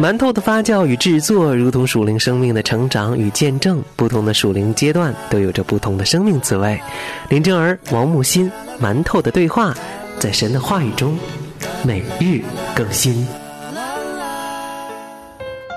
馒头的发酵与制作，如同属灵生命的成长与见证。不同的属灵阶段都有着不同的生命滋味。林正儿、王木心，馒头的对话，在神的话语中，每日更新。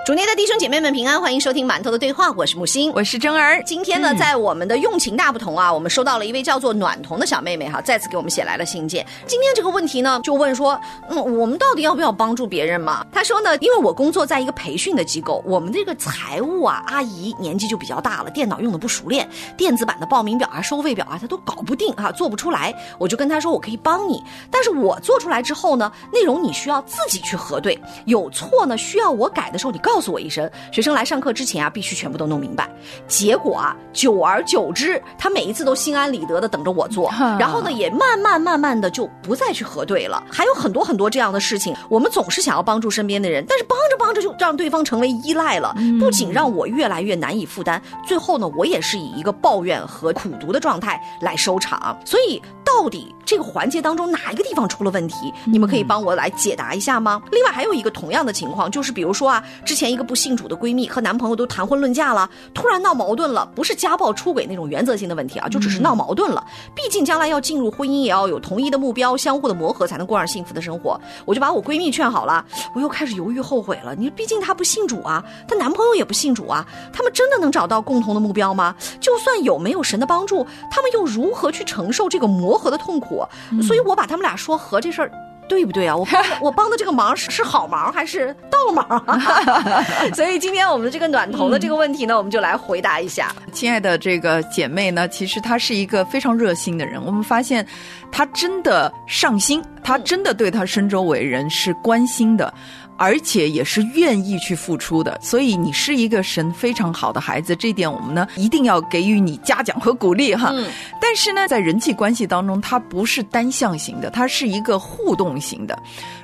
主内的弟兄姐妹们平安，欢迎收听馒头的对话，我是木星，我是真儿。今天呢，在我们的用情大不同啊，我们收到了一位叫做暖童的小妹妹哈，再次给我们写来了信件。今天这个问题呢，就问说，嗯，我们到底要不要帮助别人嘛？她说呢，因为我工作在一个培训的机构，我们这个财务啊阿姨年纪就比较大了，电脑用的不熟练，电子版的报名表啊、收费表啊，她都搞不定啊，做不出来。我就跟她说，我可以帮你，但是我做出来之后呢，内容你需要自己去核对，有错呢需要我改的时候，你告诉我一声。学生来上课之前啊，必须全部都弄明白。结果啊，久而久之，他每一次都心安理得的等着我做，然后呢，也慢慢慢慢的就不再去核对了。还有很多很多这样的事情，我们总是想要帮助身边的人，但是帮着帮着就让对方成为依赖了，不仅让我越来越难以负担，最后呢，我也是以一个抱怨和苦读的状态来收场。所以，到底这个环节当中哪一个地方出了问题？你们可以帮我来解答一下吗？另外还有一个同样的情况，就是比如说啊，之前一个不信主的闺蜜和男朋友都谈婚论嫁了，突然闹矛盾了，不是家暴出轨那种原则性的问题啊，就只是闹矛盾了。毕竟将来要进入婚姻，也要有同一的目标，相互的磨合，才能过上幸福的生活。我就把我闺蜜劝好了，我又开始犹豫后悔了。你毕竟她不信主啊，她男朋友也不信主啊，他们真的能找到共同的目标吗？就算有没有神的帮助，他们又如何去承受这个磨合的痛苦？所以我把他们俩说和这事儿。对不对啊？我帮 我帮的这个忙是是好忙还是倒忙？啊 所以今天我们的这个暖头的这个问题呢，我们就来回答一下。亲爱的这个姐妹呢，其实她是一个非常热心的人。我们发现她真的上心，她真的对她身周围人是关心的。而且也是愿意去付出的，所以你是一个神非常好的孩子，这一点我们呢一定要给予你嘉奖和鼓励哈。但是呢，在人际关系当中，它不是单向型的，它是一个互动型的。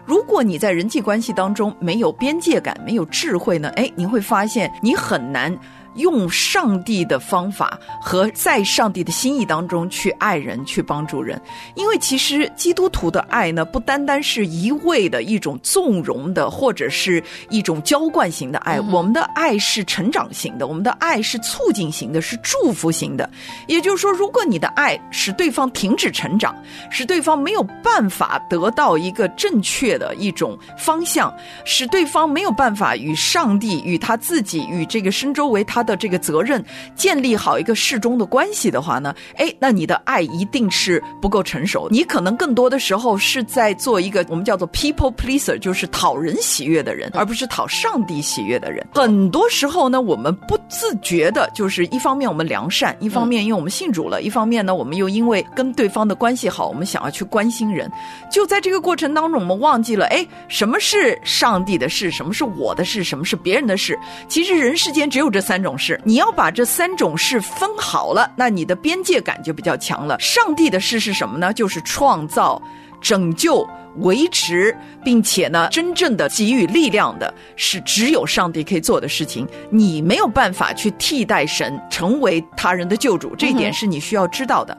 如果你在人际关系当中没有边界感、没有智慧呢，哎，你会发现你很难。用上帝的方法和在上帝的心意当中去爱人、去帮助人，因为其实基督徒的爱呢，不单单是一味的一种纵容的，或者是一种浇灌型的爱。我们的爱是成长型的，我们的爱是促进型的，是祝福型的。也就是说，如果你的爱使对方停止成长，使对方没有办法得到一个正确的一种方向，使对方没有办法与上帝、与他自己、与这个身周围他。的这个责任，建立好一个适中的关系的话呢，哎，那你的爱一定是不够成熟。你可能更多的时候是在做一个我们叫做 people pleaser，就是讨人喜悦的人，而不是讨上帝喜悦的人。很多时候呢，我们不自觉的，就是一方面我们良善，一方面因为我们信主了，一方面呢，我们又因为跟对方的关系好，我们想要去关心人。就在这个过程当中，我们忘记了，哎，什么是上帝的事，什么是我的事，什么是别人的事。其实人世间只有这三种。是，你要把这三种事分好了，那你的边界感就比较强了。上帝的事是什么呢？就是创造、拯救、维持，并且呢，真正的给予力量的，是只有上帝可以做的事情。你没有办法去替代神，成为他人的救主，这一点是你需要知道的。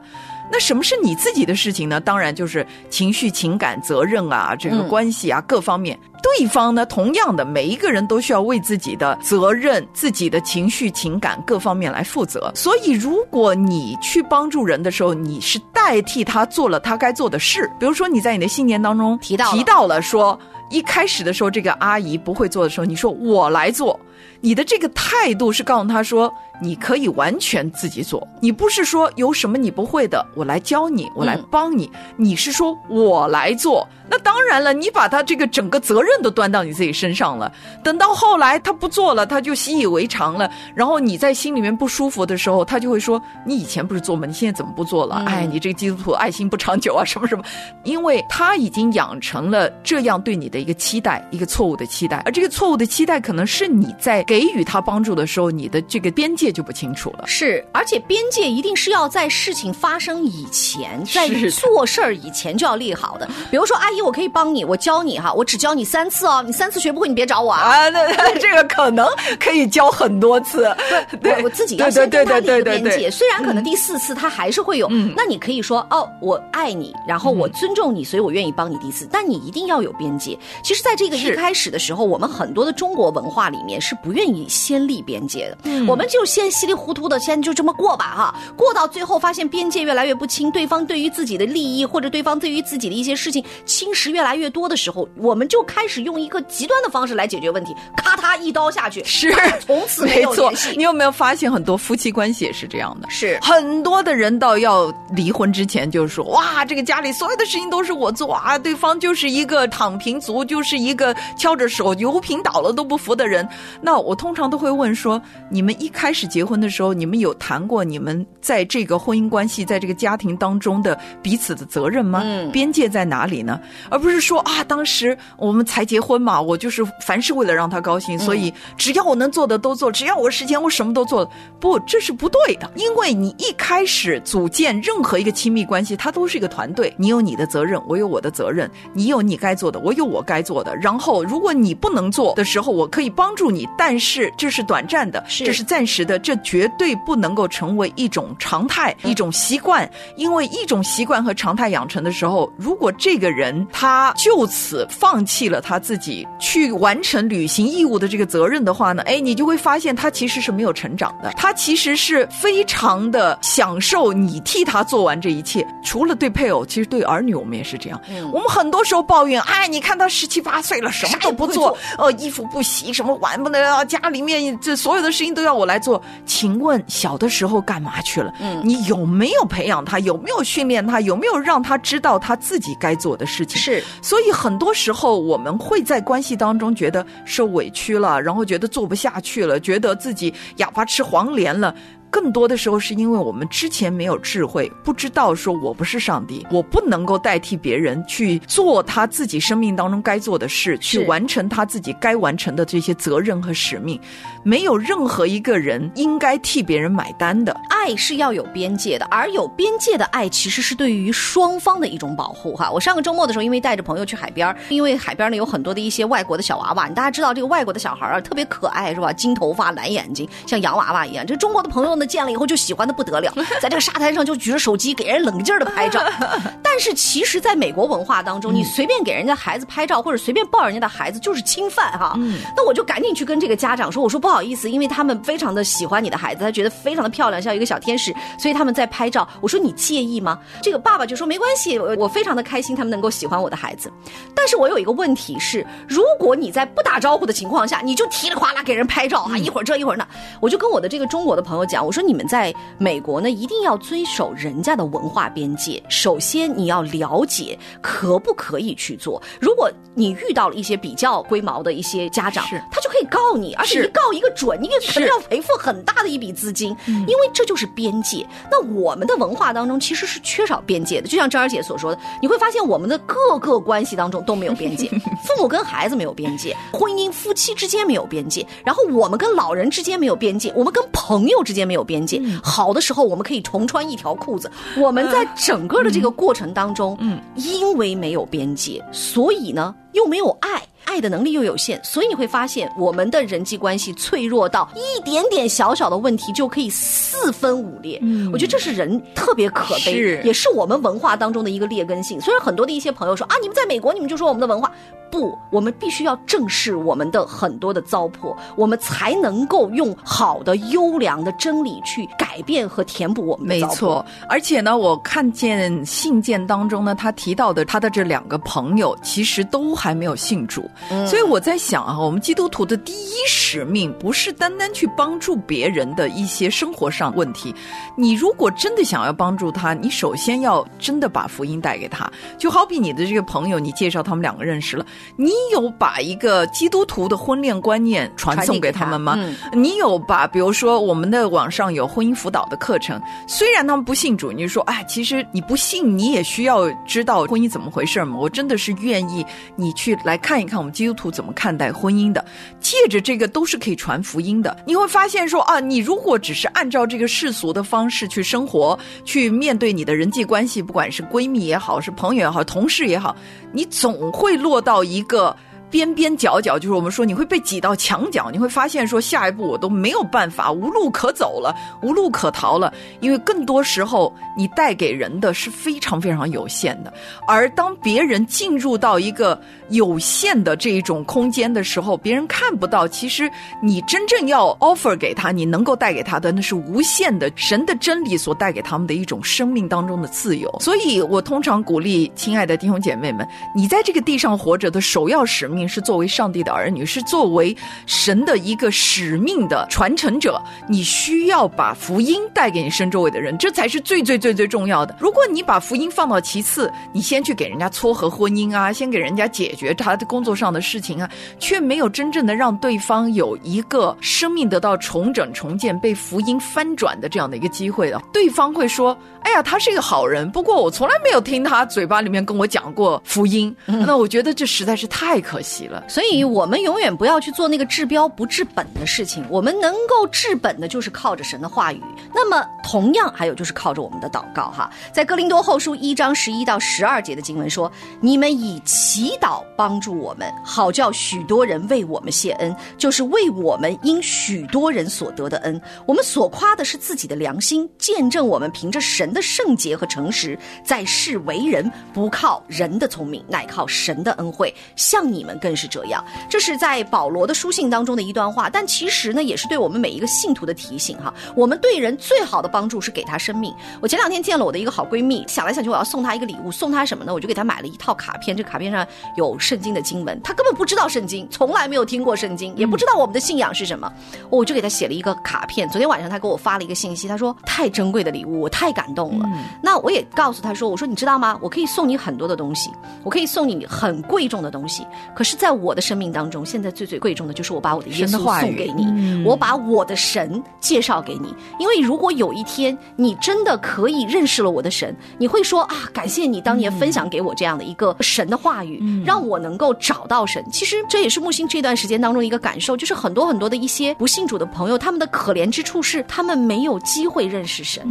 那什么是你自己的事情呢？当然就是情绪、情感、责任啊，这个关系啊，各方面。对方呢，同样的，每一个人都需要为自己的责任、自己的情绪、情感各方面来负责。所以，如果你去帮助人的时候，你是代替他做了他该做的事。比如说，你在你的信念当中提到提到了说，一开始的时候，这个阿姨不会做的时候，你说我来做，你的这个态度是告诉他说。你可以完全自己做，你不是说有什么你不会的，我来教你，我来帮你。你是说我来做，那当然了，你把他这个整个责任都端到你自己身上了。等到后来他不做了，他就习以为常了，然后你在心里面不舒服的时候，他就会说：“你以前不是做吗？你现在怎么不做了？”哎，你这个基督徒爱心不长久啊，什么什么？因为他已经养成了这样对你的一个期待，一个错误的期待，而这个错误的期待可能是你在给予他帮助的时候，你的这个边界。就不清楚了。是，而且边界一定是要在事情发生以前，在做事儿以前就要立好的。比如说，阿姨，我可以帮你，我教你哈，我只教你三次哦，你三次学不会，你别找我啊。啊，那 这个可能可以教很多次。对，我自己要先定下一个边界。虽然可能第四次他还是会有，那你可以说哦，我爱你，然后我尊重你，所以我愿意帮你第一次。但你一定要有边界，其实，在这个一开始的时候，我们很多的中国文化里面是不愿意先立边界的，嗯我们就先稀里糊涂的先就这么过吧哈，过到最后发现边界越来越不清，对方对于自己的利益或者对方对于自己的一些事情侵蚀越来越多的时候，我们就开始用一个极端的方式来解决问题，咔嚓一刀下去，是从此 没有联系。你有没有发现很多夫妻关系也是这样的？是很多的人到要离婚之前就说：“哇，这个家里所有的事情都是我做啊，对方就是一个躺平族，就是一个敲着手油瓶倒了都不服的人。”那我通常都会问说：“你们一开始结婚的时候，你们有谈过你们在这个婚姻关系、在这个家庭当中的彼此的责任吗？嗯边界在哪里呢？而不是说啊，当时我们才结婚嘛，我就是凡是为了让他高兴，所以只要我能做的都做，只要我时间我什么都做。不，这是不对的，因为你一开始组建任何一个亲密关系，它都是一个团队，你有你的责任，我有我的责任，你有你该做的，我有我该做的。然后，如果你不能做的时候，我可以帮助你，但是这是短暂的，是这是暂时的，这绝对不能够成为一种常态、一种习惯。因为一种习惯和常态养成的时候，如果这个人他就此放弃了他自己去完成履行义务的这个责任的话呢，哎，你就会发现他其实是没有成长的，他其实是非常的享受你替他做完这一切。除了对配偶，其实对儿女我们也是这样。嗯我们很多时候抱怨，哎，你看他十七八岁了，什么都不做啥也不会，呃，衣服不洗，什么碗不能啊，家里面这所有的事情都要我来做。请问小的时候干嘛去了？嗯你有没有培养他？有没有训练他？有没有让他知道他自己该做的事情？是所以很多时候我们会在关系当中觉得受委屈了，然后觉得做不下去了，觉得自己哑巴吃黄连了。更多的时候是因为我们之前没有智慧，不知道说我不是上帝，我不能够代替别人去做他自己生命当中该做的事，去完成他自己该完成的这些责任和使命。没有任何一个人应该替别人买单的。爱是要有边界的，而有边界的爱其实是对于双方的一种保护哈。我上个周末的时候，因为带着朋友去海边儿，因为海边呢有很多的一些外国的小娃娃，大家知道这个外国的小孩儿啊特别可爱是吧？金头发、蓝眼睛，像洋娃娃一样。这中国的朋友呢见了以后就喜欢的不得了，在这个沙滩上就举着手机给人冷劲儿的拍照。但是其实，在美国文化当中，你随便给人家孩子拍照，或者随便抱人家的孩子，就是侵犯哈。那我就赶紧去跟这个家长说，我说不好意思，因为他们非常的喜欢你的孩子，他觉得非常的漂亮，像一个小天使，所以他们在拍照。我说你介意吗？这个爸爸就说没关系，我我非常的开心，他们能够喜欢我的孩子。但是我有一个问题是，如果你在不打招呼的情况下，你就噼里哗啦给人拍照啊，一会儿这一会儿那，我就跟我的这个中国的朋友讲，我说你们在美国呢，一定要遵守人家的文化边界。首先你要了解可不可以去做。如果你遇到了一些比较龟毛的一些家长，他就可以告你，而且一告一个准，你可是能要赔付很大的一笔资金，因为这就是边界。那我们的文化当中其实是缺少边界的，就像张儿姐所说的，你会发现我们的各个关系当中都没有边界，父母跟孩子没有边界，婚姻夫妻之间没有边界，然后我们跟老人之间没有边界，我们跟朋友之间没有边界。好的时候我们可以重穿一条裤子，我们在整个的这个过程当中，嗯，因为没有边界，所以呢又没有爱。爱的能力又有限，所以你会发现我们的人际关系脆弱到一点点小小的问题就可以四分五裂。我觉得这是人特别可悲，是也是我们文化当中的一个劣根性。虽然很多的一些朋友说啊，你们在美国，你们就说我们的文化不，我们必须要正视我们的很多的糟粕，我们才能够用好的、优良的真理去改变和填补我们的糟粕。没错，而且呢，我看见信件当中呢，他提到的他的这两个朋友，其实都还没有信主，所以我在想啊，我们基督徒的第一使命不是单单去帮助别人的一些生活上问题，你如果真的想要帮助他，你首先要真的把福音带给他，就好比你的这个朋友，你介绍他们两个认识了，你有把一个基督徒的婚恋观念传送给他他们吗？嗯你有把，比如说我们的网上有婚姻辅导的课程，虽然他们不信主，你就说，哎，其实你不信，你也需要知道婚姻怎么回事嘛。我真的是愿意你去来看一看我们基督徒怎么看待婚姻的，借着这个都是可以传福音的。你会发现说啊，你如果只是按照这个世俗的方式去生活，去面对你的人际关系，不管是闺蜜也好，是朋友也好，同事也好，你总会落到一个。边边角角，就是我们说你会被挤到墙角，你会发现说下一步我都没有办法，无路可走了，无路可逃了。因为更多时候你带给人的是非常非常有限的，而当别人进入到一个有限的这一种空间的时候，别人看不到，其实你真正要 offer 给他，你能够带给他的那是无限的神的真理所带给他们的一种生命当中的自由。所以我通常鼓励亲爱的弟兄姐妹们，你在这个地上活着的首要使命是作为上帝的儿女，是作为神的一个使命的传承者，你需要把福音带给你身周围的人，这才是最最最最重要的。如果你把福音放到其次，你先去给人家撮合婚姻啊，先给人家解决他的工作上的事情啊，却没有真正的让对方有一个生命得到重整、重建、被福音翻转的这样的一个机会的，对方会说：“哎呀，他是一个好人，不过我从来没有听他嘴巴里面跟我讲过福音。”那我觉得这实在是太可惜了。所以，我们永远不要去做那个治标不治本的事情。我们能够治本的，就是靠着神的话语。那么，同样还有就是靠着我们的祷告哈。在哥林多后书一章十一到十二节的经文说：“你们以祈祷帮助我们，好叫许多人为我们谢恩，就是为我们因许多人所得的恩。我们所夸的是自己的良心，见证我们凭着神的圣洁和诚实，在世为人，不靠人的聪明，乃靠神的恩惠。像你们更是这样。”这是在保罗的书信当中的一段话，但其实呢，也是对我们每一个信徒的提醒哈。我们对人最好的帮助是给他生命。我前两天见了我的一个好闺蜜，想来想去，我要送她一个礼物，送她什么呢？我就给她买了一套卡片，这卡片上有圣经的经文，她根本不知道圣经，从来没有听过圣经，也不知道我们的信仰是什么，我就给她写了一个卡片。昨天晚上她给我发了一个信息，她说太珍贵的礼物，我太感动了。那我也告诉她说，我说你知道吗？我可以送你很多的东西，我可以送你很贵重的东西，可是在我的生命当中，现在最最贵重的就是我把我的耶稣送给你，我把我的神介绍给你。因为如果有一天你真的可以认识了我的神，你会说啊，感谢你当年分享给我这样的一个神的话语，让我能够找到神。其实这也是木星这段时间当中一个感受，就是很多很多的一些不信主的朋友，他们的可怜之处是他们没有机会认识神。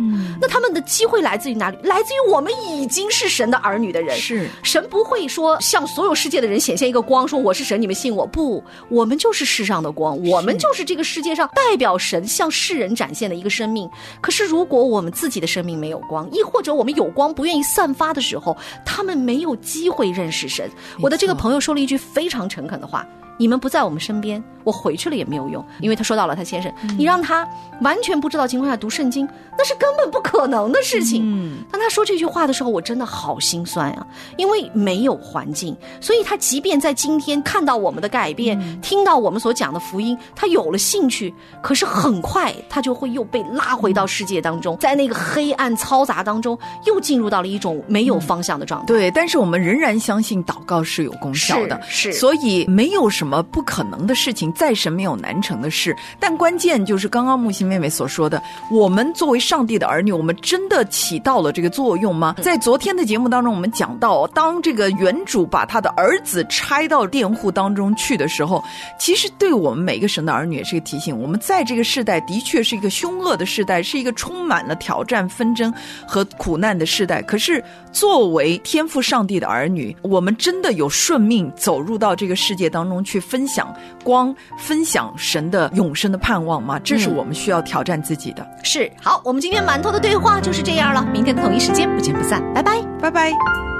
那他们的机会来自于哪里？来自于我们已经是神的儿女的人。是神不会说向所有世界的人显现一个光，说我是神，你们信我不？我们就是世上的光，我们就是这个世界上代表神向世人展现的一个生命。可是如果我们自己的生命没有光，亦或者我们有光不愿意散发的时候，他们没有机会认识神。我的这个朋友说了一句非常诚恳的话。你们不在我们身边，我回去了也没有用，因为他说到了他先生，你让他完全不知道情况下读圣经，那是根本不可能的事情。嗯，当他说这句话的时候，我真的好心酸啊，因为没有环境，所以他即便在今天看到我们的改变，听到我们所讲的福音，他有了兴趣，可是很快他就会又被拉回到世界当中，在那个黑暗嘈杂当中，又进入到了一种没有方向的状态。对，但是我们仍然相信祷告是有功效的，是，所以没有什么。什么不可能的事情，再神没有难成的事。但关键就是刚刚木心妹妹所说的，我们作为上帝的儿女，我们真的起到了这个作用吗？在昨天的节目当中，我们讲到，当这个原主把他的儿子拆到佃户当中去的时候，其实对我们每个神的儿女也是一个提醒。我们在这个世代的确是一个凶恶的世代，是一个充满了挑战、纷争和苦难的世代。可是作为天赋上帝的儿女，我们真的有顺命走入到这个世界当中去。分享光，分享神的永生的盼望吗？这是我们需要挑战自己的。是好，我们今天馒头的对话就是这样了。明天的同一时间不见不散，拜拜，拜拜。